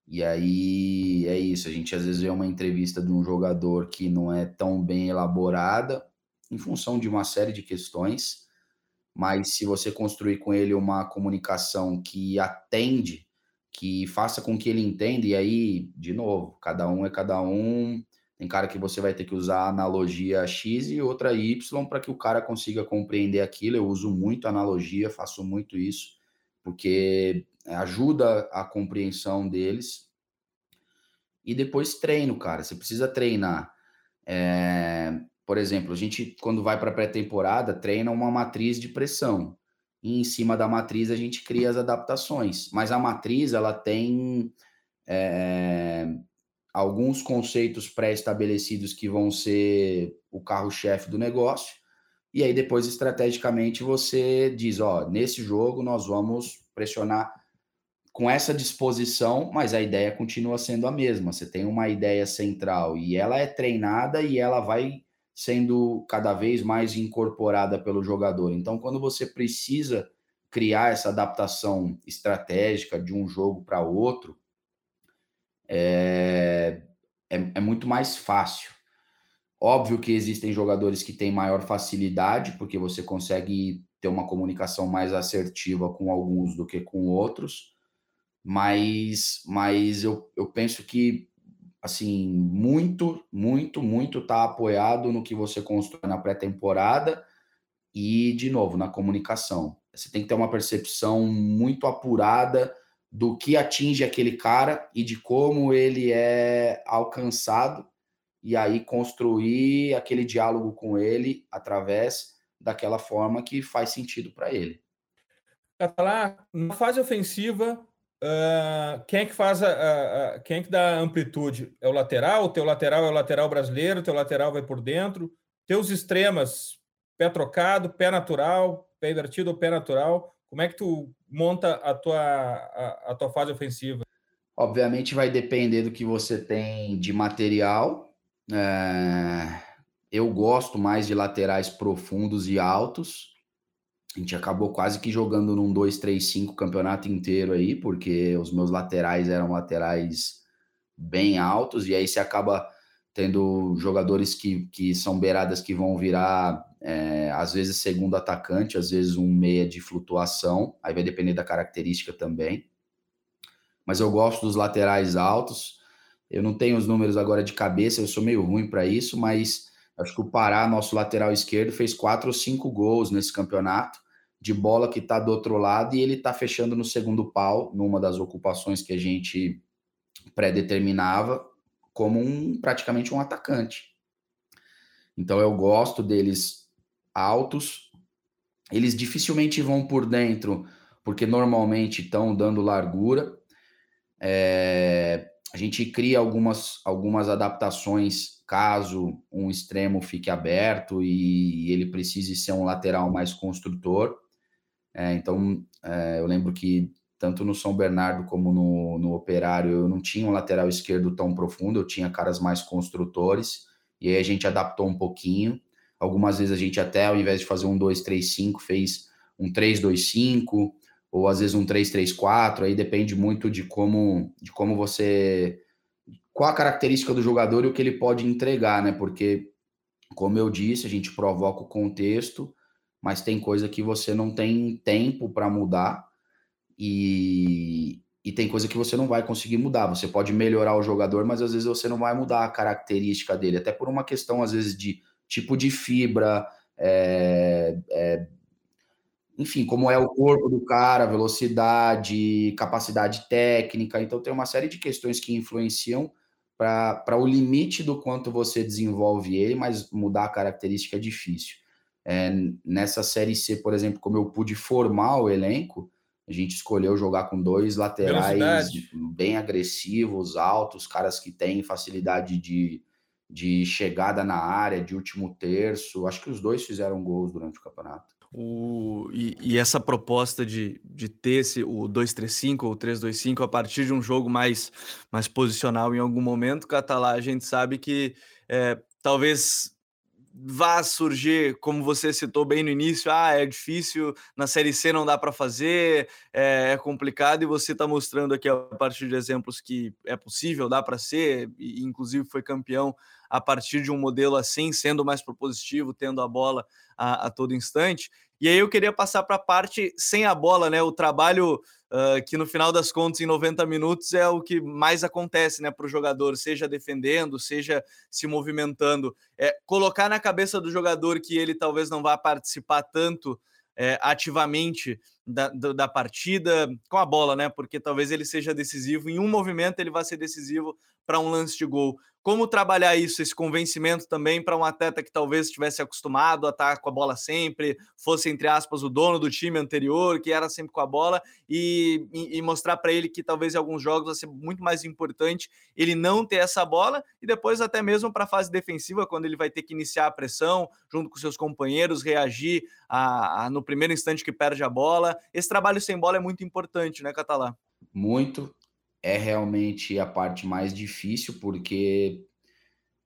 E aí é isso, a gente às vezes vê uma entrevista de um jogador que não é tão bem elaborada, em função de uma série de questões, mas se você construir com ele uma comunicação que atende, que faça com que ele entenda, e aí, de novo, cada um é cada um, Tem cara que você vai ter que usar analogia X e outra Y para que o cara consiga compreender aquilo. Eu uso muito analogia, faço muito isso, porque ajuda a compreensão deles. E depois treino, cara. Você precisa treinar. É... Por exemplo, a gente, quando vai para pré-temporada, treina uma matriz de pressão. E em cima da matriz a gente cria as adaptações. Mas a matriz, ela tem. É alguns conceitos pré-estabelecidos que vão ser o carro-chefe do negócio. E aí depois estrategicamente você diz, ó, nesse jogo nós vamos pressionar com essa disposição, mas a ideia continua sendo a mesma. Você tem uma ideia central e ela é treinada e ela vai sendo cada vez mais incorporada pelo jogador. Então, quando você precisa criar essa adaptação estratégica de um jogo para outro, é, é, é muito mais fácil. Óbvio que existem jogadores que têm maior facilidade, porque você consegue ter uma comunicação mais assertiva com alguns do que com outros, mas, mas eu, eu penso que assim, muito, muito, muito está apoiado no que você constrói na pré-temporada e, de novo, na comunicação. Você tem que ter uma percepção muito apurada do que atinge aquele cara e de como ele é alcançado, e aí construir aquele diálogo com ele através daquela forma que faz sentido para ele. Falar na fase ofensiva, uh, quem é que faz a, a, a, quem é que dá amplitude? É o lateral? O teu lateral é o lateral brasileiro, o teu lateral vai por dentro. Teus extremas, pé trocado, pé natural, pé invertido ou pé natural. Como é que tu monta a tua, a, a tua fase ofensiva? Obviamente vai depender do que você tem de material. É... Eu gosto mais de laterais profundos e altos. A gente acabou quase que jogando num 2-3-5 campeonato inteiro aí, porque os meus laterais eram laterais bem altos, e aí você acaba tendo jogadores que, que são beiradas que vão virar, é, às vezes, segundo atacante, às vezes um meia de flutuação, aí vai depender da característica também. Mas eu gosto dos laterais altos. Eu não tenho os números agora de cabeça, eu sou meio ruim para isso, mas acho que o Pará, nosso lateral esquerdo, fez quatro ou cinco gols nesse campeonato de bola que está do outro lado e ele está fechando no segundo pau, numa das ocupações que a gente pré-determinava como um praticamente um atacante. Então eu gosto deles altos. Eles dificilmente vão por dentro, porque normalmente estão dando largura. É, a gente cria algumas, algumas adaptações caso um extremo fique aberto e ele precise ser um lateral mais construtor. É, então, é, eu lembro que tanto no São Bernardo como no, no Operário, eu não tinha um lateral esquerdo tão profundo, eu tinha caras mais construtores, e aí a gente adaptou um pouquinho. Algumas vezes a gente até, ao invés de fazer um 2-3-5, fez um 3-2-5, ou às vezes um 3-3-4, aí depende muito de como, de como você. Qual a característica do jogador e o que ele pode entregar, né? Porque, como eu disse, a gente provoca o contexto, mas tem coisa que você não tem tempo para mudar e, e tem coisa que você não vai conseguir mudar. Você pode melhorar o jogador, mas às vezes você não vai mudar a característica dele, até por uma questão, às vezes, de tipo de fibra, é, é, enfim, como é o corpo do cara, velocidade, capacidade técnica. Então, tem uma série de questões que influenciam para o limite do quanto você desenvolve ele, mas mudar a característica é difícil. É, nessa série C, por exemplo, como eu pude formar o elenco, a gente escolheu jogar com dois laterais bem agressivos, altos, caras que têm facilidade de, de chegada na área, de último terço. Acho que os dois fizeram gols durante o campeonato. O, e, e, essa proposta de, de ter esse, o 2-3-5 ou 3-2-5 a partir de um jogo mais, mais posicional em algum momento, Catalá, a gente sabe que é, talvez vá surgir, como você citou bem no início, ah, é difícil, na Série C não dá para fazer, é, é, complicado, e você está mostrando aqui a partir de exemplos que é possível, dá para ser, e inclusive foi campeão a partir de um modelo assim, sendo mais propositivo, tendo a bola a, a todo instante. E aí eu queria passar para a parte sem a bola, né? O trabalho uh, que no final das contas, em 90 minutos, é o que mais acontece né, para o jogador, seja defendendo, seja se movimentando. É, colocar na cabeça do jogador que ele talvez não vá participar tanto é, ativamente da, da, partida com a bola, né? Porque talvez ele seja decisivo. Em um movimento ele vai ser decisivo para um lance de gol. Como trabalhar isso, esse convencimento também para um atleta que talvez estivesse acostumado a estar com a bola sempre, fosse, entre aspas, o dono do time anterior, que era sempre com a bola, e, e, mostrar para ele que talvez em alguns jogos vai ser muito mais importante ele não ter essa bola, e depois até mesmo para a fase defensiva, quando ele vai ter que iniciar a pressão junto com seus companheiros, reagir a, a, no primeiro instante que perde a bola. Esse trabalho sem bola é muito importante, né, Catalá? Muito é realmente a parte mais difícil, porque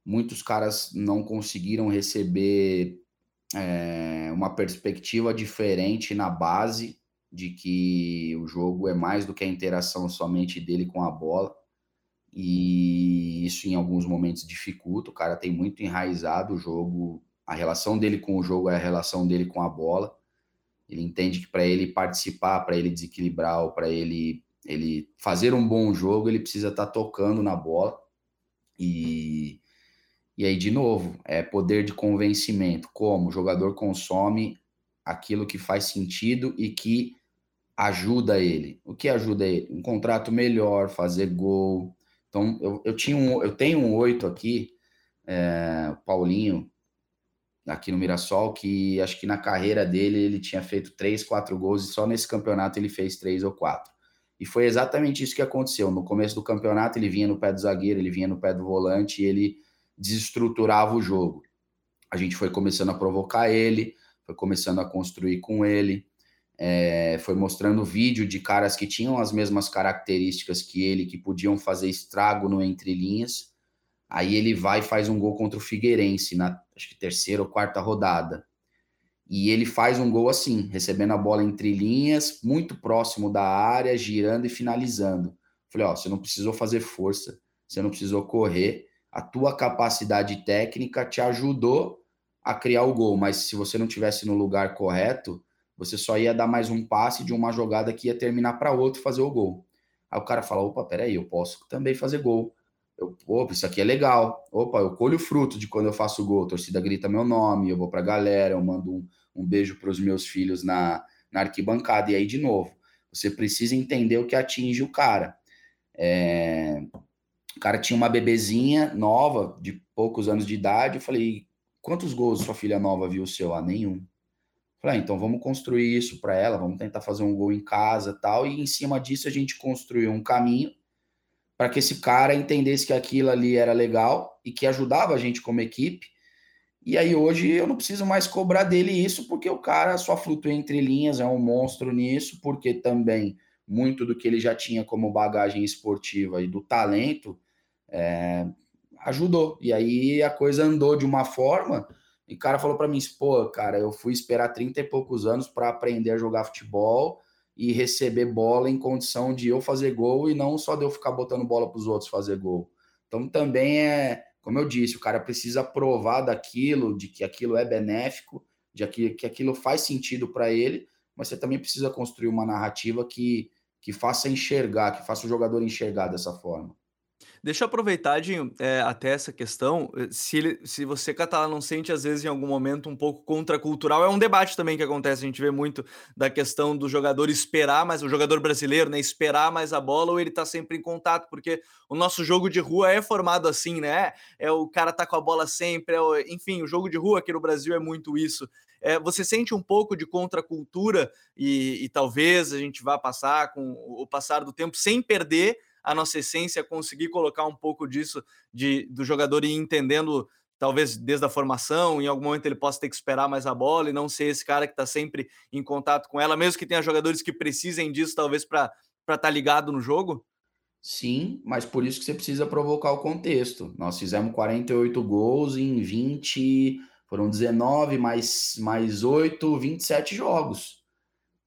muitos caras não conseguiram receber é, uma perspectiva diferente na base de que o jogo é mais do que a interação somente dele com a bola. E isso em alguns momentos dificulta. O cara tem muito enraizado o jogo, a relação dele com o jogo é a relação dele com a bola. Ele entende que para ele participar, para ele desequilibrar ou para ele ele fazer um bom jogo, ele precisa estar tá tocando na bola. E, e aí, de novo, é poder de convencimento. Como o jogador consome aquilo que faz sentido e que ajuda ele. O que ajuda ele? Um contrato melhor, fazer gol. Então, eu, eu, tinha um, eu tenho um oito aqui, é, Paulinho, aqui no Mirassol, que acho que na carreira dele ele tinha feito três, quatro gols e só nesse campeonato ele fez três ou quatro. E foi exatamente isso que aconteceu. No começo do campeonato, ele vinha no pé do zagueiro, ele vinha no pé do volante e ele desestruturava o jogo. A gente foi começando a provocar ele, foi começando a construir com ele, é, foi mostrando vídeo de caras que tinham as mesmas características que ele, que podiam fazer estrago no entre linhas. Aí ele vai e faz um gol contra o Figueirense na acho que terceira ou quarta rodada. E ele faz um gol assim, recebendo a bola entre linhas, muito próximo da área, girando e finalizando. Falei, ó, você não precisou fazer força, você não precisou correr, a tua capacidade técnica te ajudou a criar o gol, mas se você não tivesse no lugar correto, você só ia dar mais um passe de uma jogada que ia terminar para outro fazer o gol. Aí o cara fala, opa, peraí, eu posso também fazer gol. Eu, opa, isso aqui é legal. Opa, eu colho o fruto de quando eu faço gol. A torcida grita meu nome, eu vou para a galera, eu mando um, um beijo para os meus filhos na, na arquibancada. E aí, de novo, você precisa entender o que atinge o cara. É... O cara tinha uma bebezinha nova, de poucos anos de idade. Eu falei: quantos gols sua filha nova viu o seu? Ah, nenhum. falei: ah, então vamos construir isso para ela, vamos tentar fazer um gol em casa tal. E em cima disso a gente construiu um caminho para que esse cara entendesse que aquilo ali era legal e que ajudava a gente como equipe e aí hoje eu não preciso mais cobrar dele isso, porque o cara só flutua entre linhas, é um monstro nisso, porque também muito do que ele já tinha como bagagem esportiva e do talento é, ajudou. E aí a coisa andou de uma forma. E o cara falou para mim: pô, cara, eu fui esperar 30 e poucos anos para aprender a jogar futebol e receber bola em condição de eu fazer gol e não só de eu ficar botando bola para os outros fazer gol. Então também é como eu disse, o cara precisa provar daquilo, de que aquilo é benéfico, de que, que aquilo faz sentido para ele, mas você também precisa construir uma narrativa que, que faça enxergar, que faça o jogador enxergar dessa forma. Deixa eu aproveitar, Dinho, é, até essa questão. Eh, se, ele, se você, Catalá, não sente, às vezes, em algum momento, um pouco contracultural, é um debate também que acontece. A gente vê muito da questão do jogador esperar, mas o jogador brasileiro, né? Esperar mais a bola ou ele tá sempre em contato, porque o nosso jogo de rua é formado assim, né? É o cara tá com a bola sempre, é o, enfim, o jogo de rua aqui no Brasil é muito isso. É, você sente um pouco de contracultura e, e talvez a gente vá passar com o passar do tempo sem perder a nossa essência, conseguir colocar um pouco disso de, do jogador ir entendendo, talvez desde a formação, em algum momento ele possa ter que esperar mais a bola e não ser esse cara que está sempre em contato com ela, mesmo que tenha jogadores que precisem disso, talvez para estar tá ligado no jogo? Sim, mas por isso que você precisa provocar o contexto. Nós fizemos 48 gols em 20, foram 19 mais, mais 8, 27 jogos.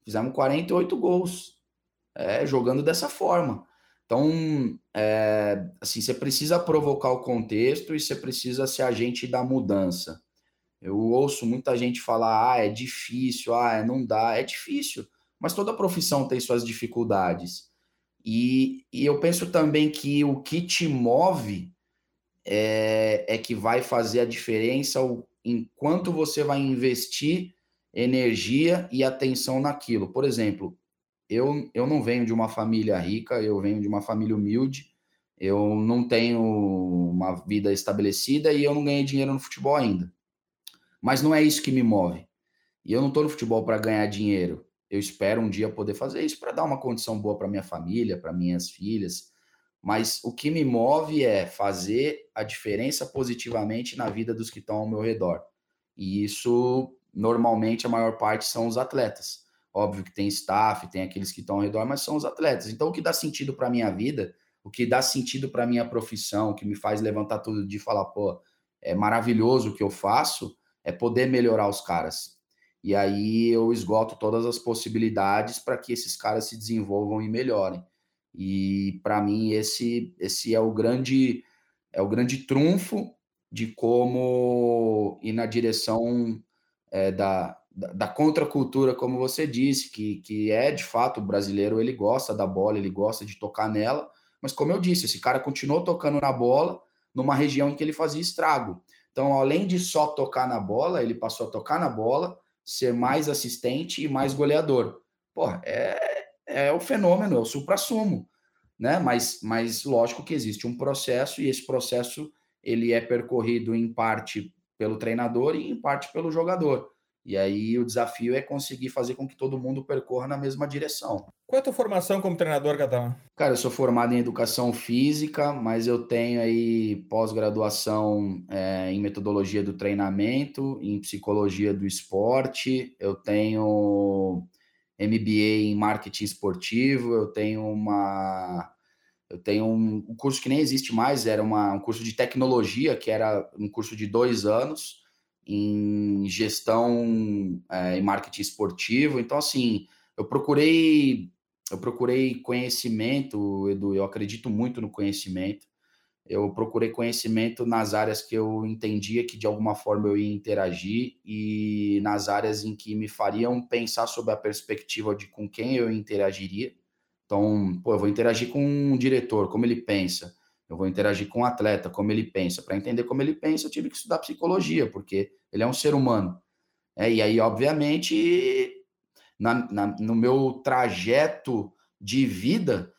Fizemos 48 gols, é, jogando dessa forma. Então, é, assim, você precisa provocar o contexto e você precisa ser agente da mudança. Eu ouço muita gente falar, ah, é difícil, ah, não dá. É difícil, mas toda profissão tem suas dificuldades. E, e eu penso também que o que te move é, é que vai fazer a diferença enquanto você vai investir energia e atenção naquilo. Por exemplo, eu, eu não venho de uma família rica, eu venho de uma família humilde, eu não tenho uma vida estabelecida e eu não ganhei dinheiro no futebol ainda. Mas não é isso que me move. E eu não estou no futebol para ganhar dinheiro. Eu espero um dia poder fazer isso para dar uma condição boa para minha família, para minhas filhas. Mas o que me move é fazer a diferença positivamente na vida dos que estão ao meu redor. E isso, normalmente, a maior parte são os atletas. Óbvio que tem staff, tem aqueles que estão ao redor, mas são os atletas. Então, o que dá sentido para minha vida, o que dá sentido para minha profissão, o que me faz levantar tudo de falar, pô, é maravilhoso o que eu faço, é poder melhorar os caras. E aí eu esgoto todas as possibilidades para que esses caras se desenvolvam e melhorem. E para mim esse esse é o grande é o grande trunfo de como ir na direção é, da, da, contracultura, como você disse, que, que é de fato o brasileiro, ele gosta da bola, ele gosta de tocar nela, mas como eu disse, esse cara continuou tocando na bola numa região em que ele fazia estrago. Então, além de só tocar na bola, ele passou a tocar na bola, ser mais assistente e mais goleador. Porra, é, é o fenômeno, é o supra-sumo, né? Mas, mas lógico que existe um processo e esse processo ele é percorrido em parte pelo treinador e em parte pelo jogador. E aí o desafio é conseguir fazer com que todo mundo percorra na mesma direção. Qual é a tua formação como treinador, Catalão? Cara, eu sou formado em educação física, mas eu tenho aí pós-graduação é, em metodologia do treinamento, em psicologia do esporte, eu tenho MBA em marketing esportivo, eu tenho uma eu tenho um, um curso que nem existe mais, era uma, um curso de tecnologia, que era um curso de dois anos, em gestão é, e marketing esportivo. Então, assim, eu procurei eu procurei conhecimento, Edu, eu acredito muito no conhecimento. Eu procurei conhecimento nas áreas que eu entendia que de alguma forma eu ia interagir e nas áreas em que me fariam pensar sobre a perspectiva de com quem eu interagiria. Então, pô, eu vou interagir com um diretor, como ele pensa eu vou interagir com o atleta, como ele pensa. Para entender como ele pensa, eu tive que estudar psicologia, porque ele é um ser humano. É, e aí, obviamente, na, na, no meu trajeto de vida,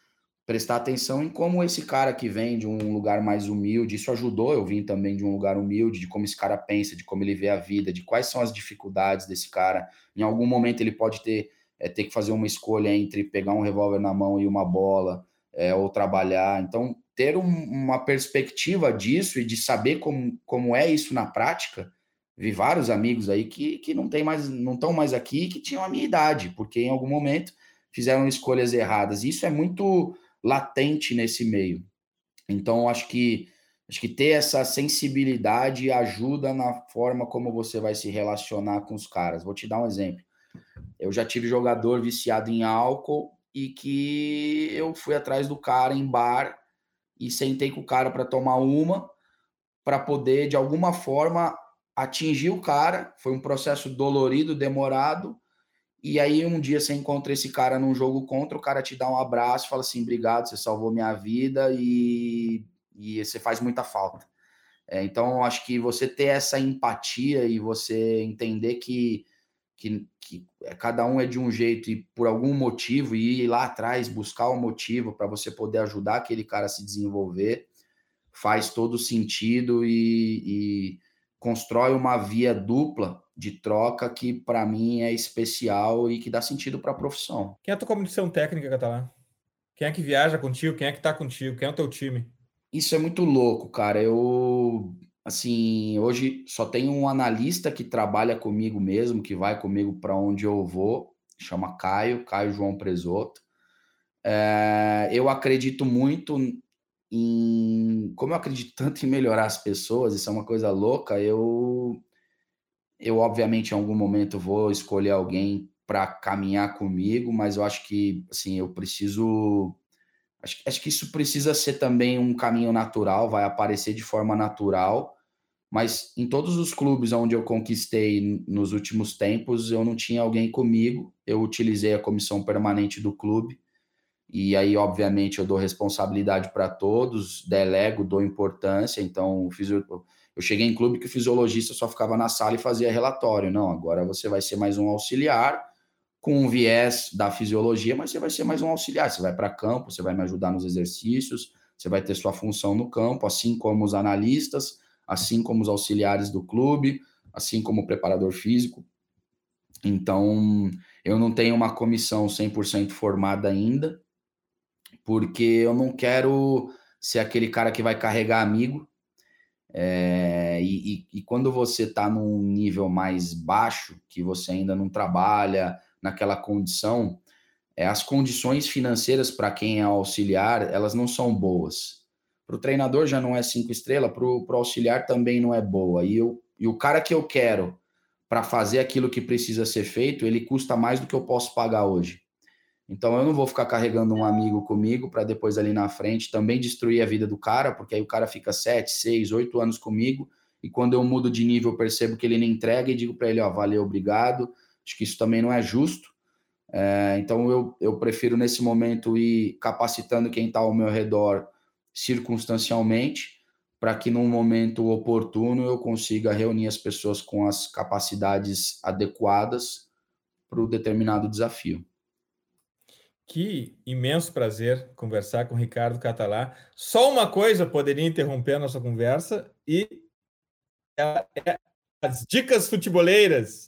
prestar atenção em como esse cara que vem de um lugar mais humilde, isso ajudou, eu vim também de um lugar humilde, de como esse cara pensa, de como ele vê a vida, de quais são as dificuldades desse cara. Em algum momento ele pode ter, é, ter que fazer uma escolha entre pegar um revólver na mão e uma bola, é, ou trabalhar. Então, ter um, uma perspectiva disso e de saber como, como é isso na prática, vi vários amigos aí que, que não tem mais, não estão mais aqui que tinham a minha idade, porque em algum momento fizeram escolhas erradas. Isso é muito latente nesse meio. Então, acho que acho que ter essa sensibilidade ajuda na forma como você vai se relacionar com os caras. Vou te dar um exemplo. Eu já tive jogador viciado em álcool e que eu fui atrás do cara em bar e sentei com o cara para tomar uma, para poder, de alguma forma, atingir o cara. Foi um processo dolorido, demorado. E aí, um dia você encontra esse cara num jogo contra, o cara te dá um abraço, fala assim: obrigado, você salvou minha vida e, e você faz muita falta. É, então, acho que você ter essa empatia e você entender que que, que é, cada um é de um jeito e por algum motivo, e ir lá atrás buscar o um motivo para você poder ajudar aquele cara a se desenvolver, faz todo sentido e, e constrói uma via dupla de troca que para mim é especial e que dá sentido para a profissão. Quem é a tua comissão técnica, Catalã? Quem é que viaja contigo? Quem é que está contigo? Quem é o teu time? Isso é muito louco, cara. Eu assim, hoje só tem um analista que trabalha comigo mesmo, que vai comigo para onde eu vou, chama Caio, Caio João Presoto. É, eu acredito muito em. Como eu acredito tanto em melhorar as pessoas, isso é uma coisa louca, eu. Eu, obviamente, em algum momento vou escolher alguém para caminhar comigo, mas eu acho que, assim, eu preciso Acho, acho que isso precisa ser também um caminho natural, vai aparecer de forma natural, mas em todos os clubes onde eu conquistei nos últimos tempos, eu não tinha alguém comigo. Eu utilizei a comissão permanente do clube. E aí, obviamente, eu dou responsabilidade para todos, delego, dou importância. Então, eu, eu cheguei em clube que o fisiologista só ficava na sala e fazia relatório. Não, agora você vai ser mais um auxiliar com um viés da fisiologia, mas você vai ser mais um auxiliar. Você vai para campo, você vai me ajudar nos exercícios, você vai ter sua função no campo, assim como os analistas assim como os auxiliares do clube, assim como o preparador físico. Então, eu não tenho uma comissão 100% formada ainda, porque eu não quero ser aquele cara que vai carregar amigo. É, e, e, e, quando você está num nível mais baixo, que você ainda não trabalha naquela condição, é, as condições financeiras para quem é auxiliar, elas não são boas. Para o treinador já não é cinco estrelas, para o auxiliar também não é boa. E, eu, e o cara que eu quero para fazer aquilo que precisa ser feito, ele custa mais do que eu posso pagar hoje. Então eu não vou ficar carregando um amigo comigo para depois ali na frente também destruir a vida do cara, porque aí o cara fica sete, seis, oito anos comigo e quando eu mudo de nível percebo que ele não entrega e digo para ele, ó, valeu, obrigado. Acho que isso também não é justo. É, então eu, eu prefiro nesse momento ir capacitando quem está ao meu redor circunstancialmente, para que num momento oportuno eu consiga reunir as pessoas com as capacidades adequadas para o determinado desafio. Que imenso prazer conversar com o Ricardo Catalá. Só uma coisa poderia interromper a nossa conversa e é as dicas futeboleiras.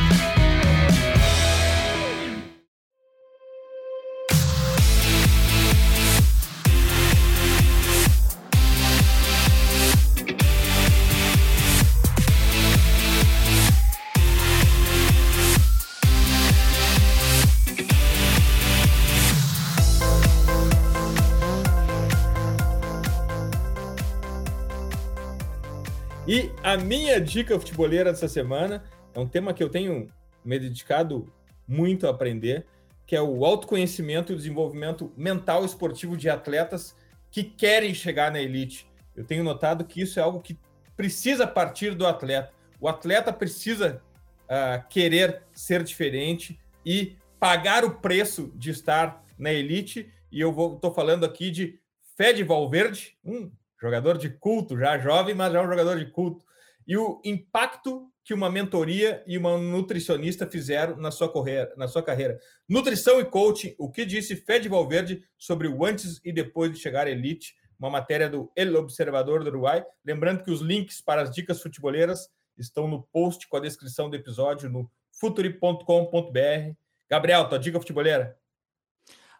A minha dica futeboleira dessa semana é um tema que eu tenho me dedicado muito a aprender, que é o autoconhecimento e o desenvolvimento mental esportivo de atletas que querem chegar na elite. Eu tenho notado que isso é algo que precisa partir do atleta. O atleta precisa uh, querer ser diferente e pagar o preço de estar na elite. E eu estou falando aqui de Fed Valverde, um jogador de culto, já jovem, mas já um jogador de culto. E o impacto que uma mentoria e uma nutricionista fizeram na sua, correia, na sua carreira. Nutrição e coaching, o que disse Fed Valverde sobre o antes e depois de chegar à elite, uma matéria do El Observador do Uruguai. Lembrando que os links para as dicas futeboleiras estão no post com a descrição do episódio no futuri.com.br. Gabriel, tua dica futeboleira?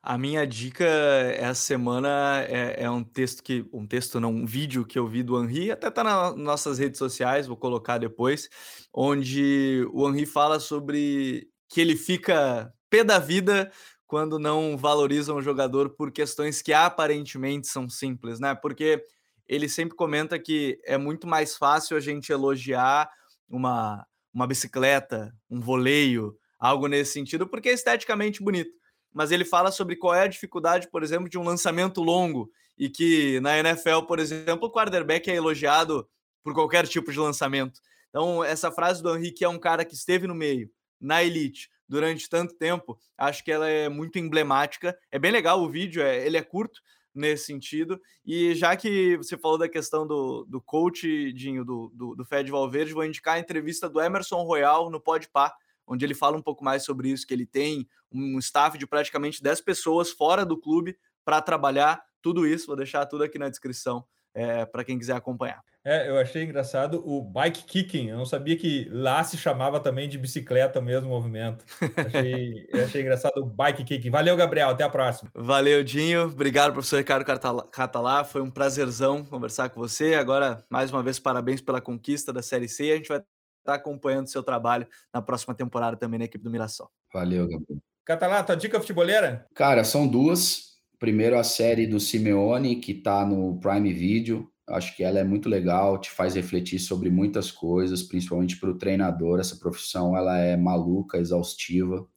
A minha dica essa semana é, é, um texto que. Um texto, não, um vídeo que eu vi do Henri, até tá nas nossas redes sociais, vou colocar depois, onde o Henri fala sobre que ele fica pé da vida quando não valorizam o jogador por questões que aparentemente são simples, né? Porque ele sempre comenta que é muito mais fácil a gente elogiar uma, uma bicicleta, um voleio, algo nesse sentido, porque é esteticamente bonito mas ele fala sobre qual é a dificuldade, por exemplo, de um lançamento longo e que na NFL, por exemplo, o quarterback é elogiado por qualquer tipo de lançamento. Então, essa frase do Henrique é um cara que esteve no meio, na elite, durante tanto tempo, acho que ela é muito emblemática. É bem legal o vídeo, é, ele é curto nesse sentido. E já que você falou da questão do, do coach, Dinho, do, do, do Fed Valverde, vou indicar a entrevista do Emerson Royal no Podpah, onde ele fala um pouco mais sobre isso, que ele tem um staff de praticamente 10 pessoas fora do clube para trabalhar tudo isso. Vou deixar tudo aqui na descrição é, para quem quiser acompanhar. É, eu achei engraçado o bike kicking. Eu não sabia que lá se chamava também de bicicleta o mesmo movimento. Achei, achei engraçado o bike kicking. Valeu, Gabriel. Até a próxima. Valeu, Dinho. Obrigado, professor Ricardo Catalá. Foi um prazerzão conversar com você. Agora, mais uma vez, parabéns pela conquista da Série C. A gente vai estar tá acompanhando o seu trabalho na próxima temporada também na equipe do Mirassol. Valeu, Gabriel. Catalá, tua dica futeboleira? Cara, são duas. Primeiro, a série do Simeone, que está no Prime Video. Acho que ela é muito legal, te faz refletir sobre muitas coisas, principalmente para o treinador. Essa profissão ela é maluca, exaustiva.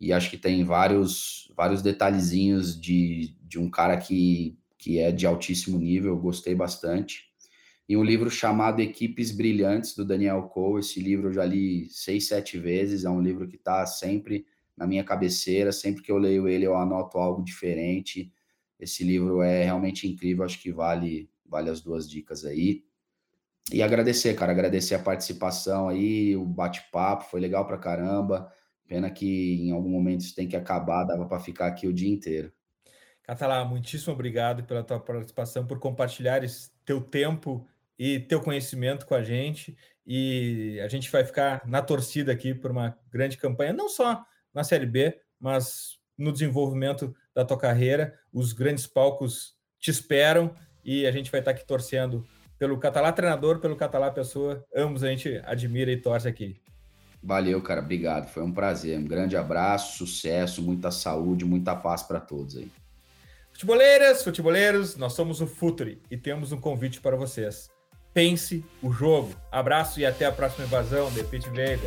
E acho que tem vários, vários detalhezinhos de, de um cara que que é de altíssimo nível, eu gostei bastante. E um livro chamado Equipes Brilhantes, do Daniel Cole. Esse livro eu já li seis, sete vezes. É um livro que está sempre na minha cabeceira. Sempre que eu leio ele, eu anoto algo diferente. Esse livro é realmente incrível. Acho que vale, vale as duas dicas aí. E agradecer, cara, agradecer a participação aí, o bate-papo, foi legal pra caramba. Pena que em algum momento isso tem que acabar, dava para ficar aqui o dia inteiro. Catalá, muitíssimo obrigado pela tua participação, por compartilhares teu tempo e teu conhecimento com a gente. E a gente vai ficar na torcida aqui por uma grande campanha, não só na Série B, mas no desenvolvimento da tua carreira. Os grandes palcos te esperam e a gente vai estar aqui torcendo pelo Catalá treinador, pelo Catalá pessoa. Ambos a gente admira e torce aqui. Valeu, cara. Obrigado. Foi um prazer. Um grande abraço, sucesso, muita saúde, muita paz para todos aí. Futeboleiras, futeboleiros, nós somos o Futuri e temos um convite para vocês. Pense o jogo. Abraço e até a próxima invasão. The Pit Vader.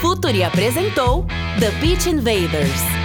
Futuri apresentou The Pitch Invaders.